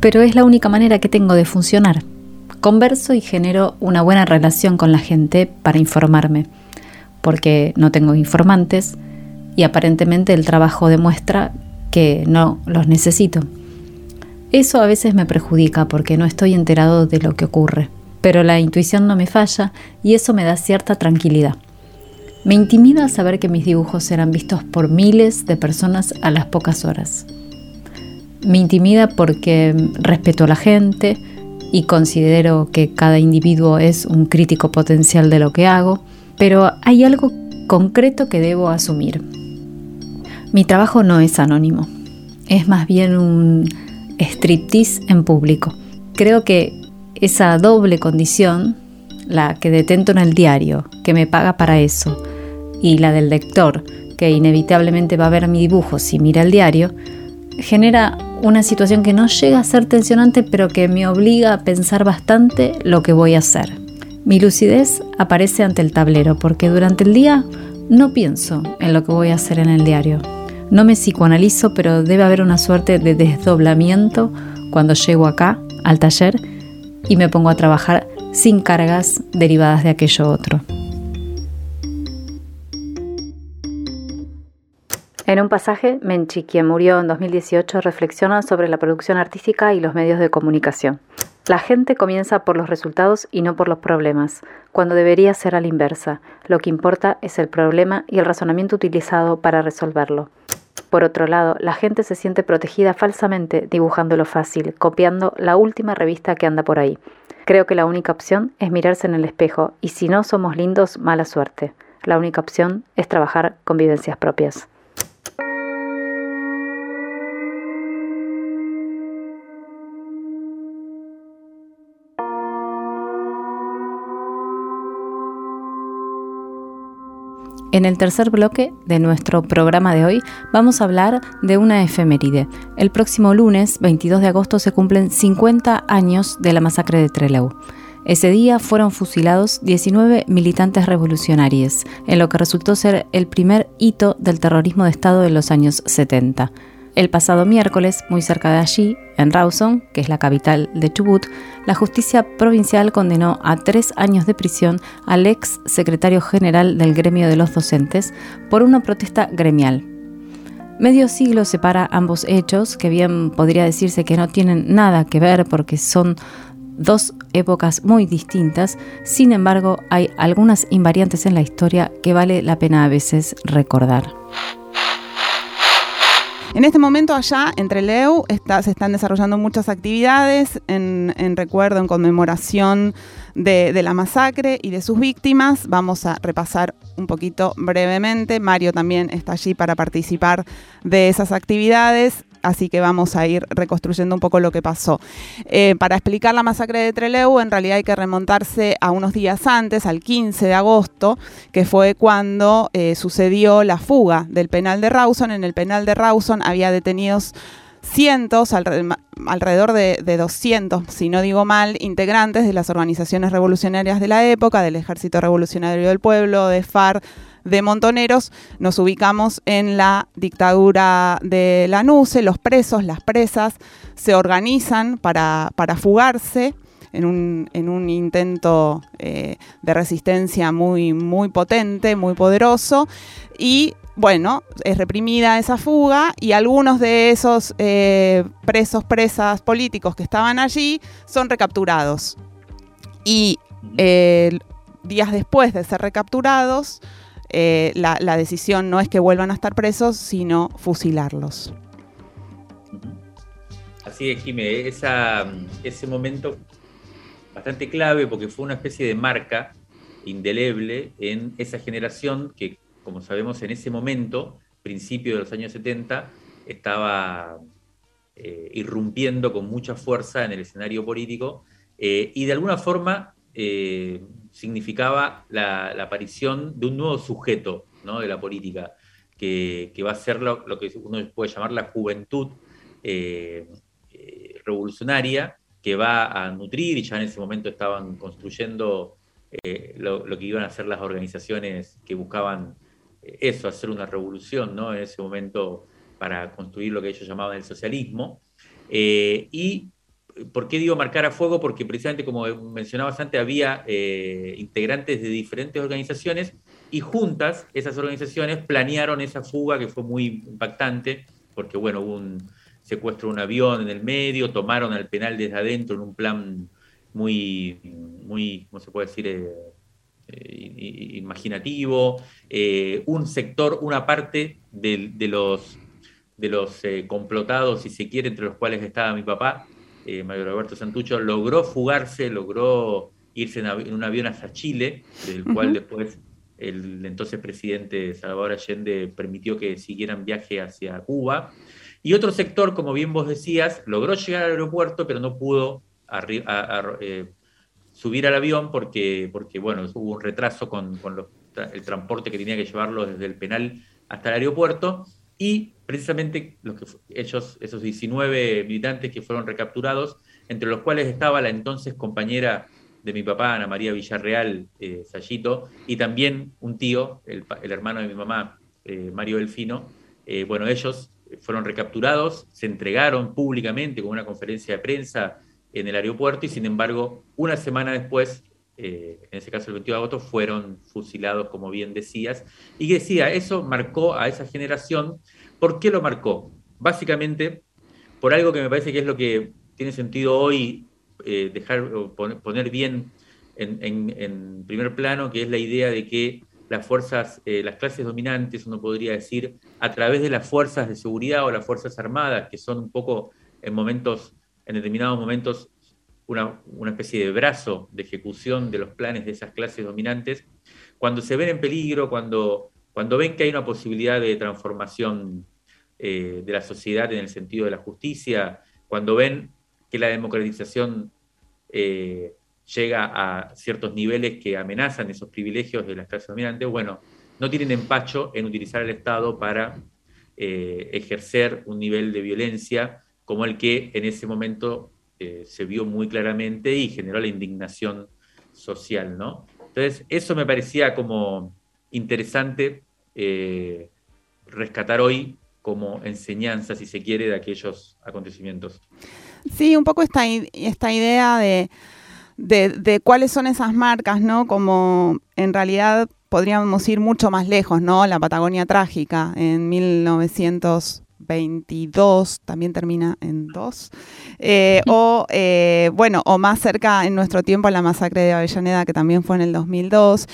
Pero es la única manera que tengo de funcionar. Converso y genero una buena relación con la gente para informarme, porque no tengo informantes y aparentemente el trabajo demuestra que no los necesito. Eso a veces me perjudica porque no estoy enterado de lo que ocurre, pero la intuición no me falla y eso me da cierta tranquilidad. Me intimida saber que mis dibujos serán vistos por miles de personas a las pocas horas. Me intimida porque respeto a la gente y considero que cada individuo es un crítico potencial de lo que hago, pero hay algo concreto que debo asumir. Mi trabajo no es anónimo, es más bien un striptease en público. Creo que esa doble condición, la que detento en el diario, que me paga para eso, y la del lector, que inevitablemente va a ver mi dibujo si mira el diario, genera una situación que no llega a ser tensionante, pero que me obliga a pensar bastante lo que voy a hacer. Mi lucidez aparece ante el tablero porque durante el día no pienso en lo que voy a hacer en el diario. No me psicoanalizo, pero debe haber una suerte de desdoblamiento cuando llego acá, al taller, y me pongo a trabajar sin cargas derivadas de aquello otro. En un pasaje, Menchi, quien murió en 2018, reflexiona sobre la producción artística y los medios de comunicación. La gente comienza por los resultados y no por los problemas, cuando debería ser a la inversa. Lo que importa es el problema y el razonamiento utilizado para resolverlo. Por otro lado, la gente se siente protegida falsamente dibujando lo fácil, copiando la última revista que anda por ahí. Creo que la única opción es mirarse en el espejo y si no somos lindos, mala suerte. La única opción es trabajar con vivencias propias. En el tercer bloque de nuestro programa de hoy vamos a hablar de una efeméride. El próximo lunes, 22 de agosto, se cumplen 50 años de la masacre de Trelew. Ese día fueron fusilados 19 militantes revolucionarios, en lo que resultó ser el primer hito del terrorismo de Estado de los años 70. El pasado miércoles, muy cerca de allí, en Rawson, que es la capital de Chubut, la justicia provincial condenó a tres años de prisión al ex secretario general del gremio de los docentes por una protesta gremial. Medio siglo separa ambos hechos, que bien podría decirse que no tienen nada que ver porque son dos épocas muy distintas, sin embargo hay algunas invariantes en la historia que vale la pena a veces recordar. En este momento allá, entre Leu, se están desarrollando muchas actividades en, recuerdo, en conmemoración de, de, la masacre y de sus víctimas. Vamos a repasar un poquito brevemente. Mario también está allí para participar de esas actividades así que vamos a ir reconstruyendo un poco lo que pasó. Eh, para explicar la masacre de Trelew, en realidad hay que remontarse a unos días antes, al 15 de agosto, que fue cuando eh, sucedió la fuga del penal de Rawson. En el penal de Rawson había detenidos cientos, alrededor de, de, 200, si no digo mal, integrantes de las organizaciones revolucionarias de la época, del Ejército Revolucionario del Pueblo, de FARC, de Montoneros, nos ubicamos en la dictadura de la NUCE, los presos, las presas, se organizan para, fugarse. En un, intento eh, de resistencia muy, muy potente, muy poderoso, y bueno, es reprimida esa fuga y algunos de esos eh, presos, presas políticos que estaban allí son recapturados. Y eh, días después de ser recapturados, eh, la, decisión no es que vuelvan a estar presos, sino fusilarlos. Así es, Jimé, ese momento bastante clave porque fue una especie de marca indeleble en esa generación que, como sabemos, en ese momento, principio de los años 70, estaba eh, irrumpiendo con mucha fuerza en el escenario político eh, y de alguna forma significaba la, aparición de un nuevo sujeto de la política, que, va a ser lo, que uno puede llamar la juventud eh, eh, revolucionaria, que va a nutrir, y ya en ese momento estaban construyendo eh, lo, que iban a ser las organizaciones que buscaban eso, hacer una revolución en ese momento para construir lo que ellos llamaban el socialismo. y ¿Por qué digo marcar a fuego? Porque precisamente, como mencionabas antes, había eh, integrantes de diferentes organizaciones y juntas esas organizaciones planearon esa fuga que fue muy impactante, porque bueno, hubo un secuestro de un avión en el medio, tomaron al penal desde adentro en un plan muy, muy, ¿cómo se puede decir? Eh, eh, imaginativo, un sector, una parte de, los, de los complotados, si se quiere, entre los cuales estaba mi papá, Mario Roberto Santucho, logró fugarse, logró irse en, un avión hasta Chile, del cual después el entonces presidente Salvador Allende permitió que siguieran viaje hacia Cuba. Y otro sector, como bien vos decías, logró llegar al aeropuerto, pero no pudo eh, subir al avión porque, porque bueno, hubo un retraso con, el transporte que tenía que llevarlo desde el penal hasta el aeropuerto. Y precisamente esos 19 militantes que fueron recapturados, entre los cuales estaba la entonces compañera de mi papá, Ana María Villarreal eh, Sayito, y también un tío, el, hermano de mi mamá, eh, Mario Delfino. Eh, bueno, ellos fueron recapturados, se entregaron públicamente con una conferencia de prensa en el aeropuerto y sin embargo, una semana después, en ese caso el 22 de agosto, fueron fusilados, como bien decías. Y decía, eso marcó a esa generación. ¿Por qué lo marcó? Básicamente, por algo que me parece que es lo que tiene sentido hoy eh, dejar poner, bien en, primer plano, que es la idea de que las fuerzas, eh, las clases dominantes, uno podría decir, a través de las fuerzas de seguridad o las fuerzas armadas, que son un poco en momentos, en determinados momentos, una, especie de brazo de ejecución de los planes de esas clases dominantes, cuando se ven en peligro, cuando, cuando ven que hay una posibilidad de transformación eh, de la sociedad en el sentido de la justicia, cuando ven que la democratización eh, llega a ciertos niveles que amenazan esos privilegios de las clases dominantes, bueno, no tienen empacho en utilizar el Estado para eh, ejercer un nivel de violencia como el que en ese momento se vio muy claramente y generó la indignación social, ¿no? Entonces, eso me parecía como interesante rescatar hoy como enseñanza, si se quiere, de aquellos acontecimientos. Sí, un poco esta, esta idea de, de, cuáles son esas marcas, ¿no? Como en realidad podríamos ir mucho más lejos, ¿no? La Patagonia Trágica en 1922, también termina en 2, eh, o eh, bueno, o más cerca en nuestro tiempo la masacre de Avellaneda, que también fue en el 2002,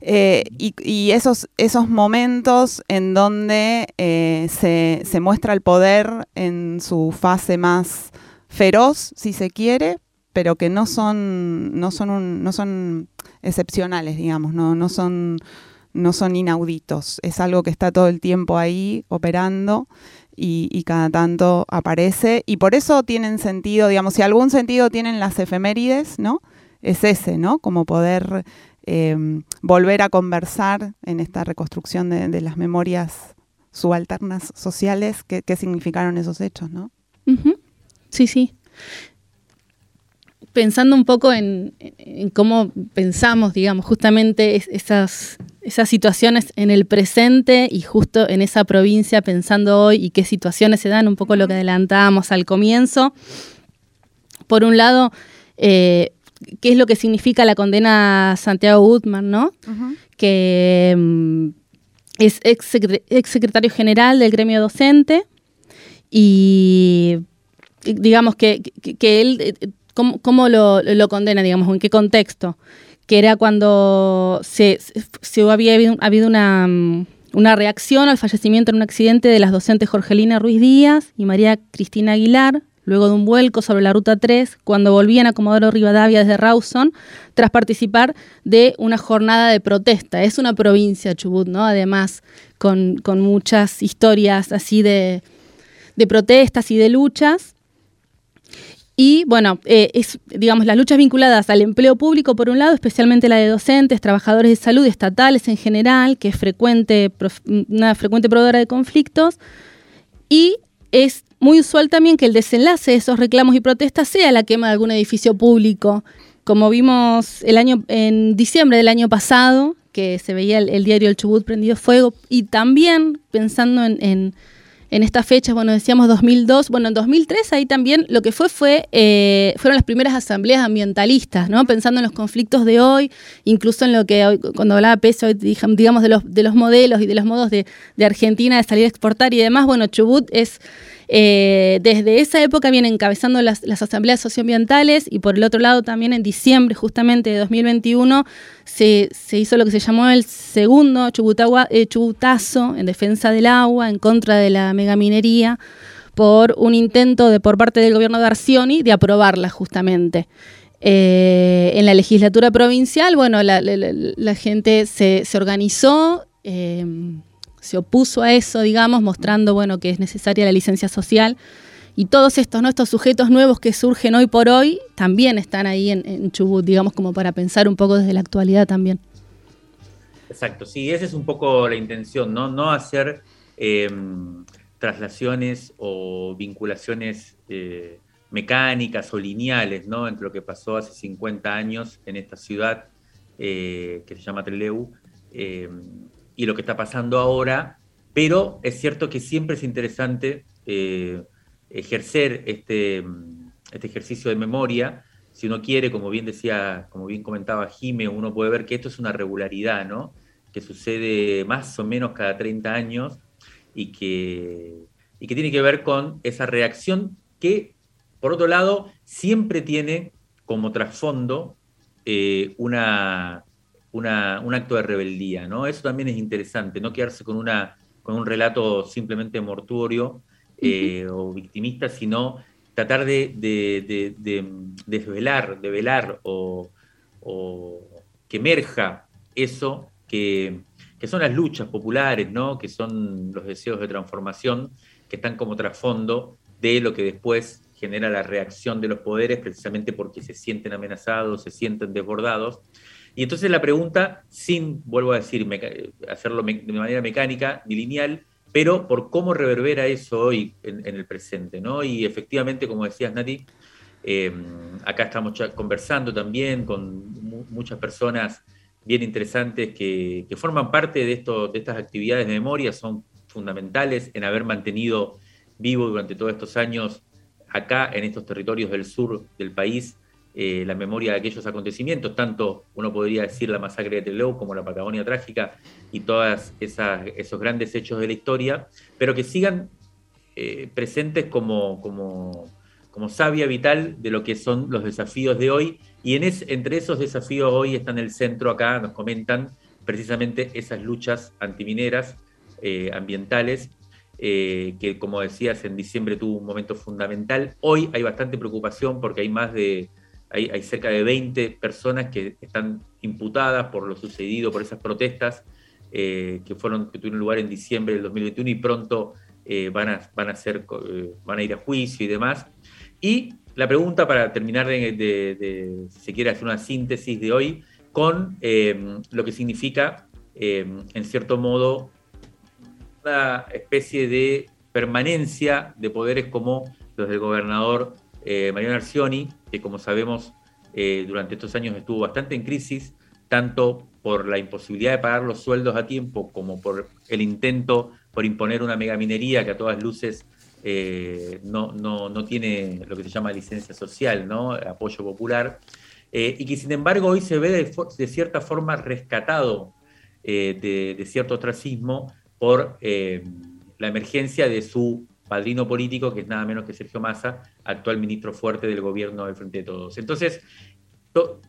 eh, y, esos, esos momentos en donde se, se muestra el poder en su fase más feroz, si se quiere, pero que no son, no son, no son excepcionales, digamos, no, no, son, no son inauditos. Es algo que está todo el tiempo ahí operando y, cada tanto aparece. Y por eso tienen sentido, digamos, si algún sentido tienen las efemérides, ¿no? Es ese, ¿no? Como poder em, volver a conversar en esta reconstrucción de, las memorias subalternas sociales, qué, significaron esos hechos, ¿no? Sí, sí. Pensando un poco en, cómo pensamos, digamos, justamente esas, esas situaciones en el presente y justo en esa provincia, pensando hoy y qué situaciones se dan, un poco lo que adelantábamos al comienzo. Por un lado, eh, qué es lo que significa la condena a Santiago Gutman, ¿no? Que mm, es ex, secretario general del gremio docente y digamos, que, él, eh, ¿cómo, lo, condena, digamos, en qué contexto? Que era cuando se, había habido, una, una, reacción al fallecimiento en un accidente de las docentes Jorgelina Ruiz Díaz y María Cristina Aguilar, luego de un vuelco sobre la Ruta 3, cuando volvían a Comodoro Rivadavia desde Rawson, tras participar de una jornada de protesta. Es una provincia, Chubut, ¿no? Además, con, muchas historias así de, de protestas y de luchas. Y bueno, eh, es, digamos, las luchas vinculadas al empleo público, por un lado, especialmente la de docentes, trabajadores de salud, estatales en general, que es frecuente, una frecuente proveedora de conflictos. Y es muy usual también que el desenlace de esos reclamos y protestas sea la quema de algún edificio público. Como vimos el año, en diciembre del año pasado, que se veía el, diario El Chubut prendido fuego, y también pensando en en estas fechas, bueno, decíamos 2002, bueno, en 2003 ahí también lo que fue, fue eh, fueron las primeras asambleas ambientalistas, ¿no? Pensando en los conflictos de hoy, incluso en lo que hoy, cuando hablaba Peso, digamos, de los, de los modelos y de los modos de, Argentina de salir a exportar y demás, bueno, Chubut es Eh, desde esa época viene encabezando las, asambleas socioambientales y por el otro lado también en diciembre justamente de 2021 se, hizo lo que se llamó el segundo eh, chubutazo en defensa del agua, en contra de la megaminería, por un intento de por parte del gobierno de Arcioni de aprobarla justamente. Eh, en la legislatura provincial, bueno, la, gente se, organizó, se opuso a eso, digamos, mostrando bueno, que es necesaria la licencia social. Y todos estos, ¿no? estos sujetos nuevos que surgen hoy por hoy también están ahí en, Chubut, digamos, como para pensar un poco desde la actualidad también. Exacto, sí, esa es un poco la intención, no, no hacer em, traslaciones o vinculaciones eh, mecánicas o lineales ¿no? entre lo que pasó hace 50 años en esta ciudad eh, que se llama Treleu em, y lo que está pasando ahora, pero es cierto que siempre es interesante eh, ejercer este, este ejercicio de memoria. Si uno quiere, como bien decía, como bien comentaba Jime, uno puede ver que esto es una regularidad, ¿no? Que sucede más o menos cada 30 años y que, y que tiene que ver con esa reacción que, por otro lado, siempre tiene como trasfondo eh, una, un acto de rebeldía, ¿no? Eso también es interesante, no quedarse con, una, con un relato simplemente mortuorio eh, o victimista, sino tratar de, de, de, desvelar, de velar o, que emerja eso que, son las luchas populares, ¿no? que son los deseos de transformación que están como trasfondo de lo que después genera la reacción de los poderes precisamente porque se sienten amenazados, se sienten desbordados y entonces la pregunta, sin, vuelvo a decir, hacerlo de manera mecánica ni lineal, pero por cómo reverbera eso hoy en, el presente, ¿no? Y efectivamente, como decías, Nati, em, acá estamos conversando también con muchas personas bien interesantes que, forman parte de, esto, de estas actividades de memoria, son fundamentales en haber mantenido vivo durante todos estos años acá en estos territorios del sur del país eh, la memoria de aquellos acontecimientos, tanto uno podría decir la masacre de Teleu como la Patagonia trágica y todos esos grandes hechos de la historia, pero que sigan eh, presentes como, como, como savia vital de lo que son los desafíos de hoy. Y en entre esos desafíos hoy está en el centro acá, nos comentan precisamente esas luchas antimineras, eh, ambientales, que como decías en diciembre tuvo un momento fundamental. Hoy hay bastante preocupación porque hay más de hay, cerca de 20 personas que están imputadas por lo sucedido, por esas protestas eh, que, fueron, que tuvieron lugar en diciembre del 2021 y pronto eh, van, a, van, a ser, eh, van a ir a juicio y demás. Y la pregunta para terminar de, si se quiere hacer una síntesis de hoy, con lo que significa, en cierto modo, una especie de permanencia de poderes como los del gobernador Mariano Arcioni, que como sabemos eh, durante estos años estuvo bastante en crisis, tanto por la imposibilidad de pagar los sueldos a tiempo como por el intento por imponer una megaminería que a todas luces eh, no, no, tiene lo que se llama licencia social, ¿no? apoyo popular, y que sin embargo hoy se ve de, cierta forma rescatado de, de, cierto ostracismo por la emergencia de su padrino político, que es nada menos que Sergio Massa, actual ministro fuerte del gobierno del Frente de Todos. Entonces,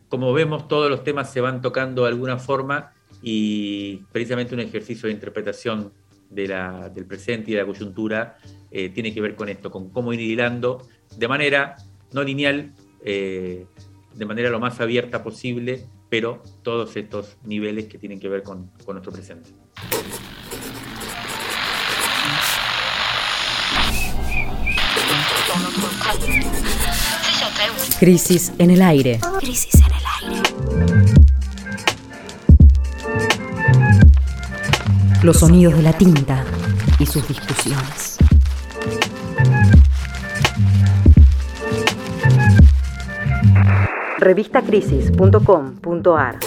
como vemos, todos los temas se van tocando de alguna forma y precisamente un ejercicio de interpretación del presente y de la coyuntura eh, tiene que ver con esto, con cómo ir hilando de manera no lineal, eh, de manera lo más abierta posible, pero todos estos niveles que tienen que ver con nuestro presente. Crisis en el aire. Crisis en el aire. Los sonidos de la tinta y sus discusiones. Revistacrisis.com.ar